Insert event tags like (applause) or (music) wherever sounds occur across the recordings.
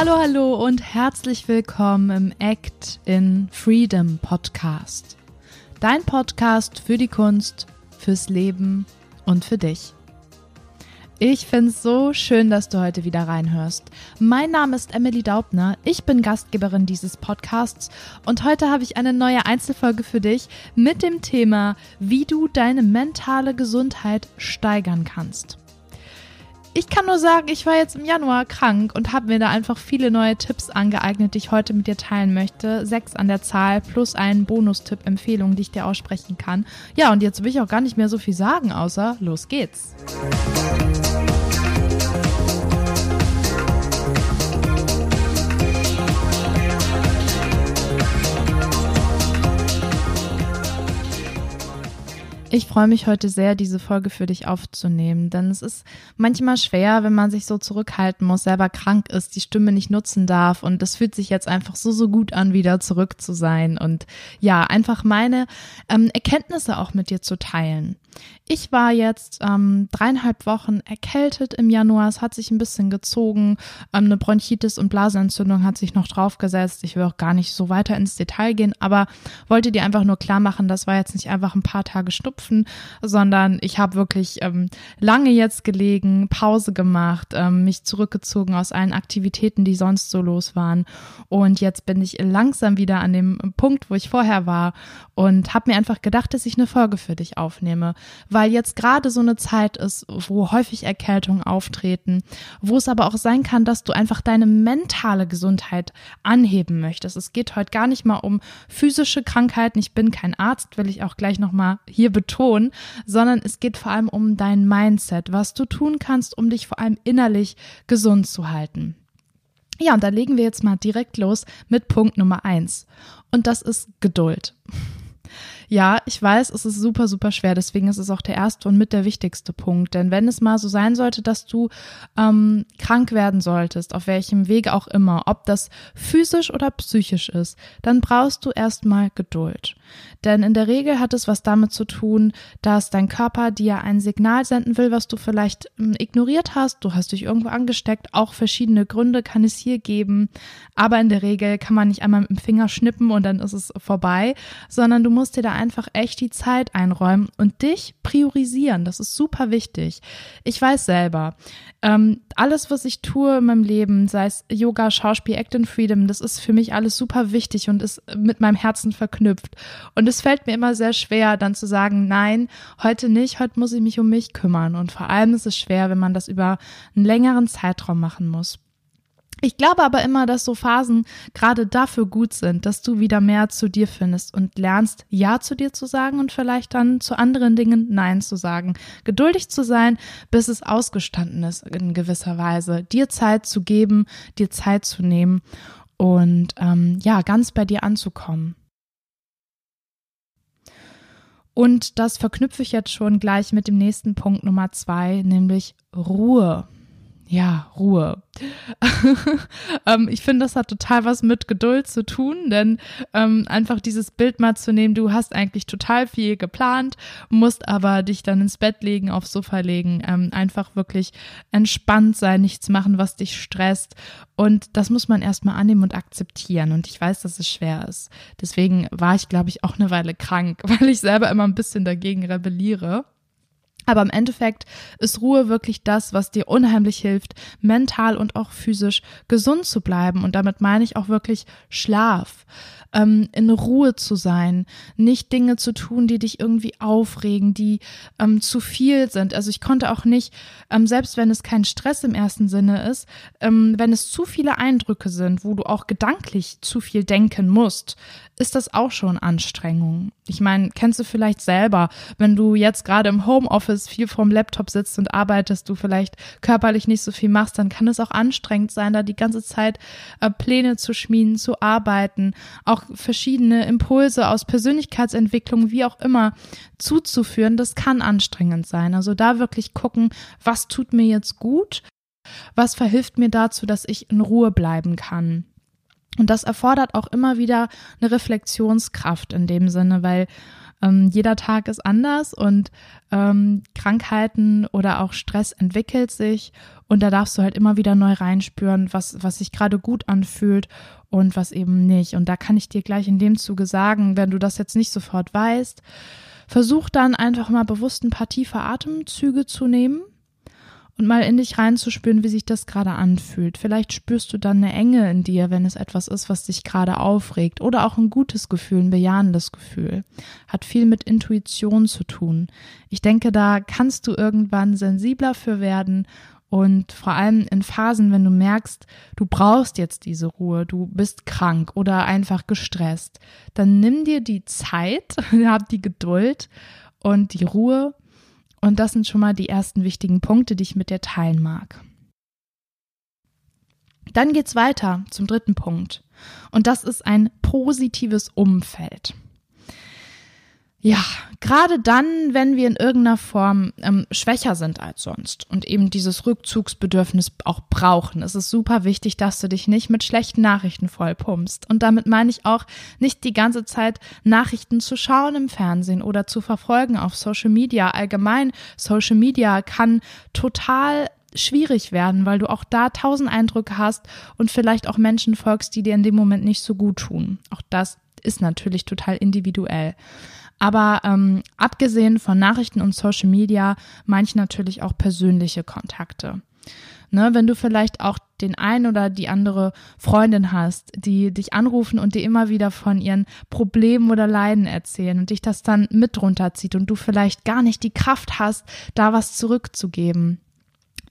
Hallo, hallo und herzlich willkommen im Act in Freedom Podcast. Dein Podcast für die Kunst, fürs Leben und für dich. Ich finde es so schön, dass du heute wieder reinhörst. Mein Name ist Emily Daubner, ich bin Gastgeberin dieses Podcasts und heute habe ich eine neue Einzelfolge für dich mit dem Thema, wie du deine mentale Gesundheit steigern kannst ich kann nur sagen, ich war jetzt im Januar krank und habe mir da einfach viele neue Tipps angeeignet, die ich heute mit dir teilen möchte. Sechs an der Zahl plus einen Bonustipp-Empfehlung, die ich dir aussprechen kann. Ja, und jetzt will ich auch gar nicht mehr so viel sagen, außer los geht's. Ich freue mich heute sehr, diese Folge für dich aufzunehmen, denn es ist manchmal schwer, wenn man sich so zurückhalten muss, selber krank ist, die Stimme nicht nutzen darf und es fühlt sich jetzt einfach so, so gut an, wieder zurück zu sein und ja, einfach meine ähm, Erkenntnisse auch mit dir zu teilen. Ich war jetzt ähm, dreieinhalb Wochen erkältet im Januar. Es hat sich ein bisschen gezogen. Ähm, eine Bronchitis und Blasenentzündung hat sich noch draufgesetzt. Ich will auch gar nicht so weiter ins Detail gehen, aber wollte dir einfach nur klar machen, das war jetzt nicht einfach ein paar Tage Schnupfen, sondern ich habe wirklich ähm, lange jetzt gelegen, Pause gemacht, ähm, mich zurückgezogen aus allen Aktivitäten, die sonst so los waren. Und jetzt bin ich langsam wieder an dem Punkt, wo ich vorher war und habe mir einfach gedacht, dass ich eine Folge für dich aufnehme weil jetzt gerade so eine Zeit ist, wo häufig Erkältungen auftreten, wo es aber auch sein kann, dass du einfach deine mentale Gesundheit anheben möchtest. Es geht heute gar nicht mal um physische Krankheiten. Ich bin kein Arzt, will ich auch gleich nochmal hier betonen, sondern es geht vor allem um dein Mindset, was du tun kannst, um dich vor allem innerlich gesund zu halten. Ja, und da legen wir jetzt mal direkt los mit Punkt Nummer eins. Und das ist Geduld. Ja, ich weiß, es ist super, super schwer. Deswegen ist es auch der erste und mit der wichtigste Punkt. Denn wenn es mal so sein sollte, dass du ähm, krank werden solltest, auf welchem Wege auch immer, ob das physisch oder psychisch ist, dann brauchst du erstmal Geduld. Denn in der Regel hat es was damit zu tun, dass dein Körper dir ein Signal senden will, was du vielleicht ähm, ignoriert hast. Du hast dich irgendwo angesteckt. Auch verschiedene Gründe kann es hier geben. Aber in der Regel kann man nicht einmal mit dem Finger schnippen und dann ist es vorbei, sondern du musst dir da einfach echt die Zeit einräumen und dich priorisieren. Das ist super wichtig. Ich weiß selber, ähm, alles, was ich tue in meinem Leben, sei es Yoga, Schauspiel, Act and Freedom, das ist für mich alles super wichtig und ist mit meinem Herzen verknüpft. Und es fällt mir immer sehr schwer, dann zu sagen, nein, heute nicht, heute muss ich mich um mich kümmern. Und vor allem ist es schwer, wenn man das über einen längeren Zeitraum machen muss. Ich glaube aber immer, dass so Phasen gerade dafür gut sind, dass du wieder mehr zu dir findest und lernst, Ja zu dir zu sagen und vielleicht dann zu anderen Dingen Nein zu sagen. Geduldig zu sein, bis es ausgestanden ist in gewisser Weise. Dir Zeit zu geben, dir Zeit zu nehmen und ähm, ja, ganz bei dir anzukommen. Und das verknüpfe ich jetzt schon gleich mit dem nächsten Punkt Nummer zwei, nämlich Ruhe ja, Ruhe. (laughs) ähm, ich finde, das hat total was mit Geduld zu tun, denn ähm, einfach dieses Bild mal zu nehmen, du hast eigentlich total viel geplant, musst aber dich dann ins Bett legen, aufs Sofa legen, ähm, einfach wirklich entspannt sein, nichts machen, was dich stresst. Und das muss man erstmal annehmen und akzeptieren. Und ich weiß, dass es schwer ist. Deswegen war ich, glaube ich, auch eine Weile krank, (laughs) weil ich selber immer ein bisschen dagegen rebelliere. Aber im Endeffekt ist Ruhe wirklich das, was dir unheimlich hilft, mental und auch physisch gesund zu bleiben. Und damit meine ich auch wirklich Schlaf ähm, in Ruhe zu sein, nicht Dinge zu tun, die dich irgendwie aufregen, die ähm, zu viel sind. Also ich konnte auch nicht, ähm, selbst wenn es kein Stress im ersten Sinne ist, ähm, wenn es zu viele Eindrücke sind, wo du auch gedanklich zu viel denken musst, ist das auch schon Anstrengung. Ich meine, kennst du vielleicht selber, wenn du jetzt gerade im Homeoffice viel vorm Laptop sitzt und arbeitest, du vielleicht körperlich nicht so viel machst, dann kann es auch anstrengend sein, da die ganze Zeit äh, Pläne zu schmieden, zu arbeiten, auch auch verschiedene Impulse aus Persönlichkeitsentwicklung, wie auch immer, zuzuführen, das kann anstrengend sein. Also da wirklich gucken, was tut mir jetzt gut, was verhilft mir dazu, dass ich in Ruhe bleiben kann. Und das erfordert auch immer wieder eine Reflexionskraft in dem Sinne, weil Ähm, jeder Tag ist anders und ähm, Krankheiten oder auch Stress entwickelt sich und da darfst du halt immer wieder neu reinspüren, was, was sich gerade gut anfühlt und was eben nicht. Und da kann ich dir gleich in dem Zuge sagen, wenn du das jetzt nicht sofort weißt, versuch dann einfach mal bewusst ein paar tiefe Atemzüge zu nehmen und mal in dich reinzuspüren, wie sich das gerade anfühlt. Vielleicht spürst du dann eine Enge in dir, wenn es etwas ist, was dich gerade aufregt oder auch ein gutes Gefühl, ein bejahendes Gefühl. Hat viel mit Intuition zu tun. Ich denke, da kannst du irgendwann sensibler für werden und vor allem in Phasen, wenn du merkst, du brauchst jetzt diese Ruhe, du bist krank oder einfach gestresst, dann nimm dir die Zeit, (laughs) hab die Geduld und die Ruhe und das sind schon mal die ersten wichtigen Punkte, die ich mit dir teilen mag. Dann geht's weiter zum dritten Punkt. Und das ist ein positives Umfeld. Ja, gerade dann, wenn wir in irgendeiner Form ähm, schwächer sind als sonst und eben dieses Rückzugsbedürfnis auch brauchen, ist es super wichtig, dass du dich nicht mit schlechten Nachrichten vollpumpst. Und damit meine ich auch nicht die ganze Zeit Nachrichten zu schauen im Fernsehen oder zu verfolgen auf Social Media. Allgemein, Social Media kann total schwierig werden, weil du auch da tausend Eindrücke hast und vielleicht auch Menschen folgst, die dir in dem Moment nicht so gut tun. Auch das ist natürlich total individuell. Aber ähm, abgesehen von Nachrichten und Social Media meine ich natürlich auch persönliche Kontakte. Ne, wenn du vielleicht auch den einen oder die andere Freundin hast, die dich anrufen und dir immer wieder von ihren Problemen oder Leiden erzählen und dich das dann mit runterzieht und du vielleicht gar nicht die Kraft hast, da was zurückzugeben,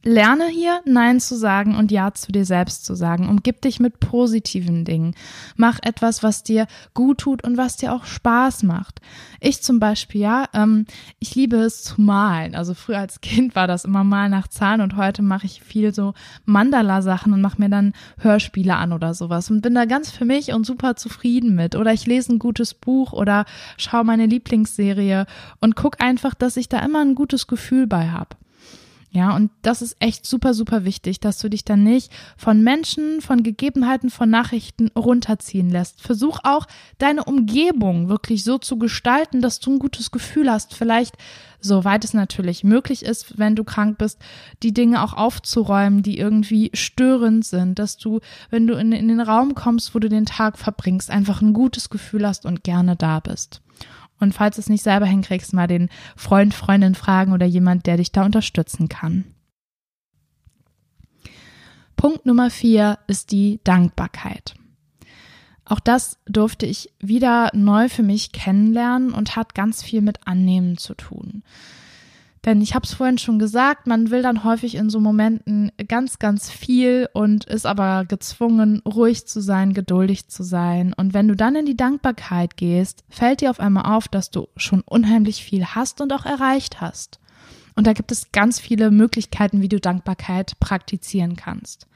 Lerne hier Nein zu sagen und Ja zu dir selbst zu sagen. Umgib dich mit positiven Dingen. Mach etwas, was dir gut tut und was dir auch Spaß macht. Ich zum Beispiel, ja, ähm, ich liebe es zu malen. Also früher als Kind war das immer mal nach Zahlen und heute mache ich viel so Mandala-Sachen und mache mir dann Hörspiele an oder sowas und bin da ganz für mich und super zufrieden mit. Oder ich lese ein gutes Buch oder schaue meine Lieblingsserie und guck einfach, dass ich da immer ein gutes Gefühl bei habe. Ja, und das ist echt super, super wichtig, dass du dich dann nicht von Menschen, von Gegebenheiten, von Nachrichten runterziehen lässt. Versuch auch deine Umgebung wirklich so zu gestalten, dass du ein gutes Gefühl hast. Vielleicht, soweit es natürlich möglich ist, wenn du krank bist, die Dinge auch aufzuräumen, die irgendwie störend sind, dass du, wenn du in, in den Raum kommst, wo du den Tag verbringst, einfach ein gutes Gefühl hast und gerne da bist. Und falls du es nicht selber hinkriegst, mal den Freund, Freundin fragen oder jemand, der dich da unterstützen kann. Punkt Nummer vier ist die Dankbarkeit. Auch das durfte ich wieder neu für mich kennenlernen und hat ganz viel mit Annehmen zu tun. Denn ich habe es vorhin schon gesagt, man will dann häufig in so Momenten ganz, ganz viel und ist aber gezwungen, ruhig zu sein, geduldig zu sein. Und wenn du dann in die Dankbarkeit gehst, fällt dir auf einmal auf, dass du schon unheimlich viel hast und auch erreicht hast. Und da gibt es ganz viele Möglichkeiten, wie du Dankbarkeit praktizieren kannst.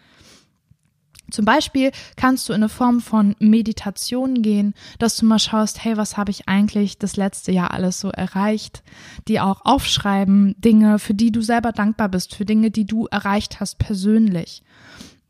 Zum Beispiel kannst du in eine Form von Meditation gehen, dass du mal schaust, hey, was habe ich eigentlich das letzte Jahr alles so erreicht? Die auch aufschreiben, Dinge, für die du selber dankbar bist, für Dinge, die du erreicht hast persönlich.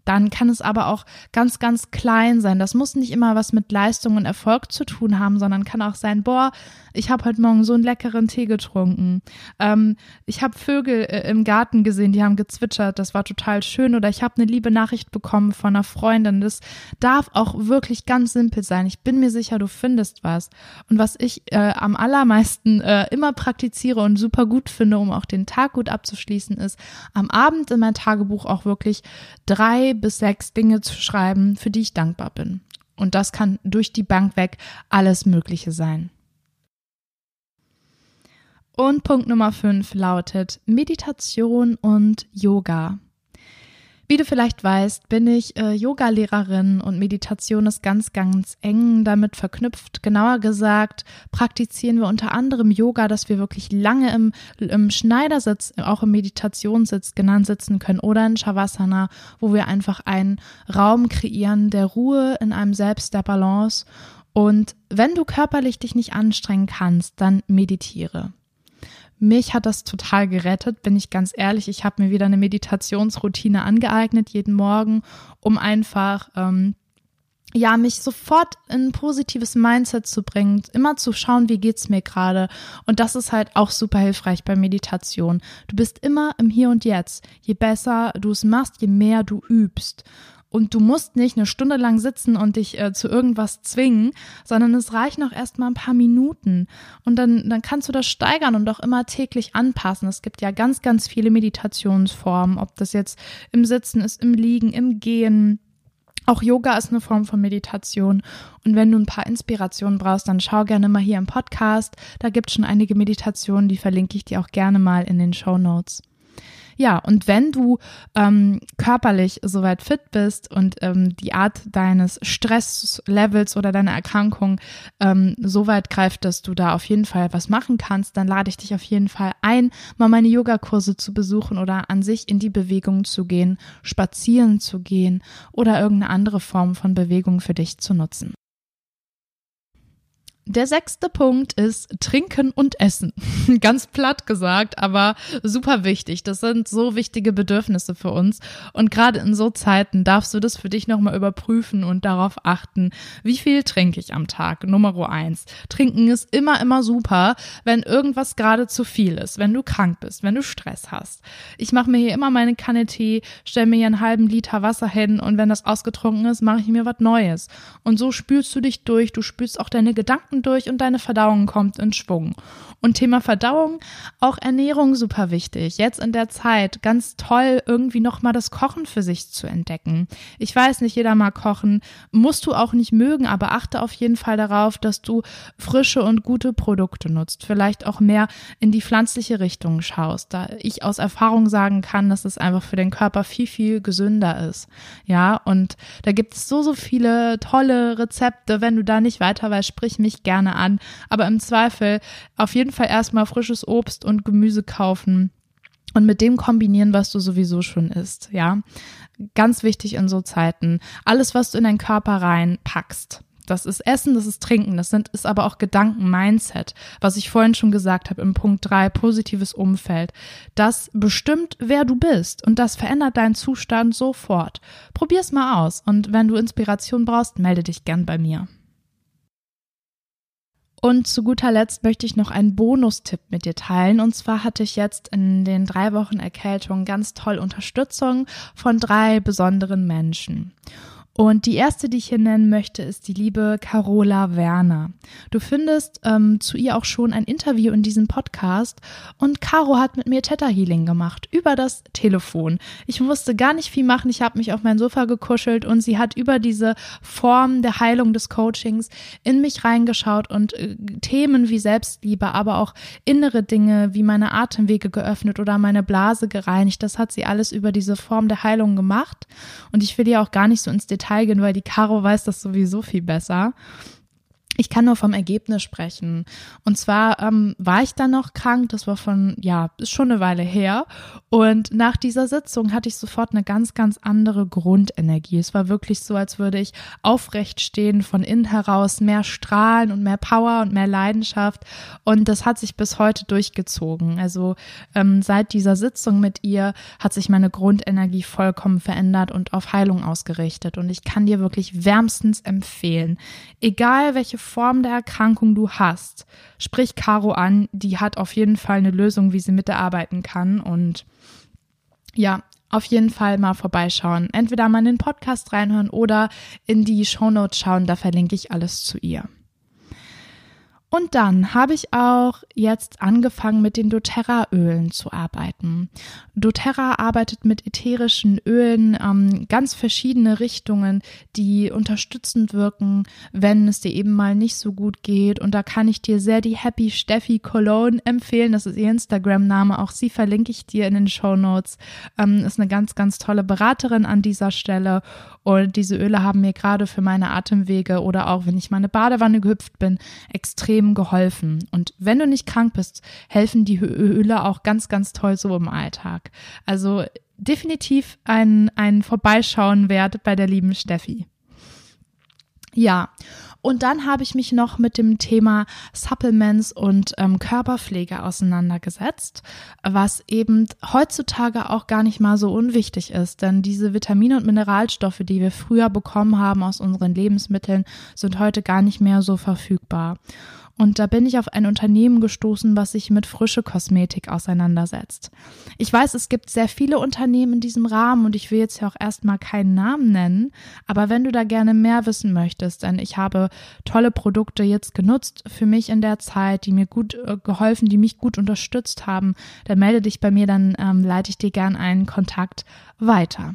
Dann kann es aber auch ganz, ganz klein sein. Das muss nicht immer was mit Leistung und Erfolg zu tun haben, sondern kann auch sein, boah, ich habe heute Morgen so einen leckeren Tee getrunken. Ähm, ich habe Vögel äh, im Garten gesehen, die haben gezwitschert, das war total schön. Oder ich habe eine liebe Nachricht bekommen von einer Freundin. Das darf auch wirklich ganz simpel sein. Ich bin mir sicher, du findest was. Und was ich äh, am allermeisten äh, immer praktiziere und super gut finde, um auch den Tag gut abzuschließen, ist am Abend in mein Tagebuch auch wirklich drei bis sechs Dinge zu schreiben, für die ich dankbar bin. Und das kann durch die Bank weg alles Mögliche sein. Und Punkt Nummer fünf lautet Meditation und Yoga. Wie du vielleicht weißt, bin ich äh, Yoga-Lehrerin und Meditation ist ganz, ganz eng damit verknüpft. Genauer gesagt, praktizieren wir unter anderem Yoga, dass wir wirklich lange im, im Schneidersitz, auch im Meditationssitz genannt sitzen können oder in Shavasana, wo wir einfach einen Raum kreieren der Ruhe in einem Selbst, der Balance. Und wenn du körperlich dich nicht anstrengen kannst, dann meditiere. Mich hat das total gerettet, bin ich ganz ehrlich. Ich habe mir wieder eine Meditationsroutine angeeignet jeden Morgen, um einfach ähm, ja, mich sofort in ein positives Mindset zu bringen, immer zu schauen, wie geht's mir gerade. Und das ist halt auch super hilfreich bei Meditation. Du bist immer im Hier und Jetzt. Je besser du es machst, je mehr du übst. Und du musst nicht eine Stunde lang sitzen und dich äh, zu irgendwas zwingen, sondern es reichen auch erst mal ein paar Minuten. Und dann, dann kannst du das steigern und auch immer täglich anpassen. Es gibt ja ganz, ganz viele Meditationsformen, ob das jetzt im Sitzen ist, im Liegen, im Gehen, auch Yoga ist eine Form von Meditation. Und wenn du ein paar Inspirationen brauchst, dann schau gerne mal hier im Podcast. Da gibt es schon einige Meditationen, die verlinke ich dir auch gerne mal in den Show Notes. Ja, und wenn du ähm, körperlich soweit fit bist und ähm, die Art deines Stresslevels oder deiner Erkrankung ähm, so weit greift, dass du da auf jeden Fall was machen kannst, dann lade ich dich auf jeden Fall ein, mal meine Yogakurse zu besuchen oder an sich in die Bewegung zu gehen, spazieren zu gehen oder irgendeine andere Form von Bewegung für dich zu nutzen. Der sechste Punkt ist Trinken und Essen. (laughs) Ganz platt gesagt, aber super wichtig. Das sind so wichtige Bedürfnisse für uns. Und gerade in so Zeiten darfst du das für dich nochmal überprüfen und darauf achten, wie viel trinke ich am Tag. Nummer eins. Trinken ist immer, immer super, wenn irgendwas gerade zu viel ist, wenn du krank bist, wenn du Stress hast. Ich mache mir hier immer meine Kanne Tee, stelle mir hier einen halben Liter Wasser hin und wenn das ausgetrunken ist, mache ich mir was Neues. Und so spülst du dich durch, du spülst auch deine Gedanken Gedanken durch und deine Verdauung kommt in Schwung. Und Thema Verdauung, auch Ernährung super wichtig. Jetzt in der Zeit ganz toll, irgendwie nochmal das Kochen für sich zu entdecken. Ich weiß nicht, jeder mag kochen, musst du auch nicht mögen, aber achte auf jeden Fall darauf, dass du frische und gute Produkte nutzt. Vielleicht auch mehr in die pflanzliche Richtung schaust, da ich aus Erfahrung sagen kann, dass es einfach für den Körper viel, viel gesünder ist. Ja, und da gibt es so, so viele tolle Rezepte. Wenn du da nicht weiter weißt, sprich mich gerne an. Aber im Zweifel auf jeden Fall erstmal frisches Obst und Gemüse kaufen und mit dem kombinieren, was du sowieso schon isst, ja. Ganz wichtig in so Zeiten. Alles, was du in deinen Körper reinpackst. Das ist Essen, das ist Trinken, das sind, ist aber auch Gedanken, Mindset, was ich vorhin schon gesagt habe im Punkt drei positives Umfeld. Das bestimmt, wer du bist und das verändert deinen Zustand sofort. Probier's mal aus und wenn du Inspiration brauchst, melde dich gern bei mir. Und zu guter Letzt möchte ich noch einen Bonustipp mit dir teilen. Und zwar hatte ich jetzt in den drei Wochen Erkältung ganz toll Unterstützung von drei besonderen Menschen. Und die erste, die ich hier nennen möchte, ist die liebe Carola Werner. Du findest ähm, zu ihr auch schon ein Interview in diesem Podcast und Caro hat mit mir Theta Healing gemacht über das Telefon. Ich musste gar nicht viel machen, ich habe mich auf mein Sofa gekuschelt und sie hat über diese Form der Heilung des Coachings in mich reingeschaut und äh, Themen wie Selbstliebe, aber auch innere Dinge wie meine Atemwege geöffnet oder meine Blase gereinigt. Das hat sie alles über diese Form der Heilung gemacht und ich will ihr auch gar nicht so ins Detail Detail weil die Caro weiß das sowieso viel besser. Ich kann nur vom Ergebnis sprechen. Und zwar ähm, war ich dann noch krank, das war von, ja, ist schon eine Weile her. Und nach dieser Sitzung hatte ich sofort eine ganz, ganz andere Grundenergie. Es war wirklich so, als würde ich aufrecht stehen, von innen heraus mehr strahlen und mehr Power und mehr Leidenschaft. Und das hat sich bis heute durchgezogen. Also ähm, seit dieser Sitzung mit ihr hat sich meine Grundenergie vollkommen verändert und auf Heilung ausgerichtet. Und ich kann dir wirklich wärmstens empfehlen, egal welche Form der Erkrankung du hast, sprich Caro an, die hat auf jeden Fall eine Lösung, wie sie mitarbeiten kann und ja, auf jeden Fall mal vorbeischauen. Entweder mal in den Podcast reinhören oder in die Shownotes schauen, da verlinke ich alles zu ihr. Und dann habe ich auch jetzt angefangen, mit den doTERRA-Ölen zu arbeiten. doTERRA arbeitet mit ätherischen Ölen, ähm, ganz verschiedene Richtungen, die unterstützend wirken, wenn es dir eben mal nicht so gut geht. Und da kann ich dir sehr die Happy Steffi Cologne empfehlen. Das ist ihr Instagram-Name. Auch sie verlinke ich dir in den Show Notes. Ähm, ist eine ganz, ganz tolle Beraterin an dieser Stelle. Und diese Öle haben mir gerade für meine Atemwege oder auch wenn ich meine Badewanne gehüpft bin, extrem extrem geholfen. Und wenn du nicht krank bist, helfen die Öle auch ganz, ganz toll so im Alltag. Also definitiv ein, ein Vorbeischauen wert bei der lieben Steffi. Ja, Und dann habe ich mich noch mit dem Thema Supplements und ähm, Körperpflege auseinandergesetzt, was eben heutzutage auch gar nicht mal so unwichtig ist, denn diese Vitamine und Mineralstoffe, die wir früher bekommen haben aus unseren Lebensmitteln, sind heute gar nicht mehr so verfügbar. Und da bin ich auf ein Unternehmen gestoßen, was sich mit frische Kosmetik auseinandersetzt. Ich weiß, es gibt sehr viele Unternehmen in diesem Rahmen und ich will jetzt ja auch erstmal keinen Namen nennen, aber wenn du da gerne mehr wissen möchtest, denn ich habe tolle Produkte jetzt genutzt für mich in der Zeit, die mir gut äh, geholfen, die mich gut unterstützt haben, dann melde dich bei mir, dann ähm, leite ich dir gern einen Kontakt weiter.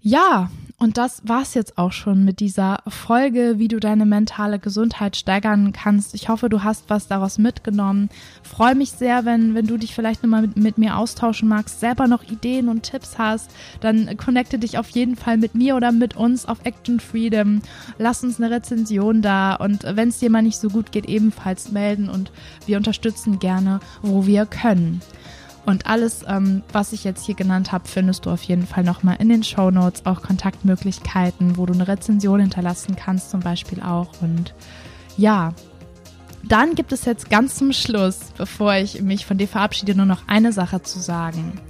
Ja, und das war's jetzt auch schon mit dieser Folge, wie du deine mentale Gesundheit steigern kannst. Ich hoffe, du hast was daraus mitgenommen. Freue mich sehr, wenn, wenn du dich vielleicht nochmal mit, mit mir austauschen magst, selber noch Ideen und Tipps hast, dann connecte dich auf jeden Fall mit mir oder mit uns auf Action Freedom. Lass uns eine Rezension da und wenn es dir mal nicht so gut geht, ebenfalls melden und wir unterstützen gerne, wo wir können. Und alles, ähm, was ich jetzt hier genannt habe, findest du auf jeden Fall nochmal in den Show Notes, auch Kontaktmöglichkeiten, wo du eine Rezension hinterlassen kannst, zum Beispiel auch. Und ja, dann gibt es jetzt ganz zum Schluss, bevor ich mich von dir verabschiede, nur noch eine Sache zu sagen.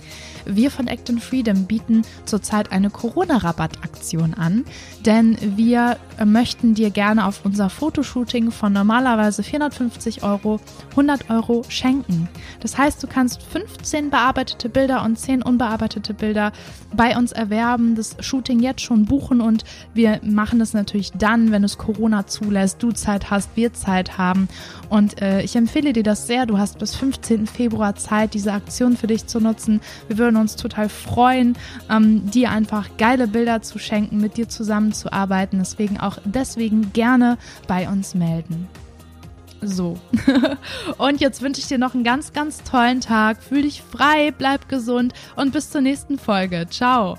Wir von Act in Freedom bieten zurzeit eine Corona-Rabattaktion an, denn wir möchten dir gerne auf unser Fotoshooting von normalerweise 450 Euro 100 Euro schenken. Das heißt, du kannst 15 bearbeitete Bilder und 10 unbearbeitete Bilder bei uns erwerben, das Shooting jetzt schon buchen und wir machen das natürlich dann, wenn es Corona zulässt, du Zeit hast, wir Zeit haben. Und äh, ich empfehle dir das sehr. Du hast bis 15. Februar Zeit, diese Aktion für dich zu nutzen. Wir würden uns total freuen, ähm, dir einfach geile Bilder zu schenken, mit dir zusammenzuarbeiten. Deswegen auch deswegen gerne bei uns melden. So. (laughs) und jetzt wünsche ich dir noch einen ganz, ganz tollen Tag. Fühl dich frei, bleib gesund und bis zur nächsten Folge. Ciao.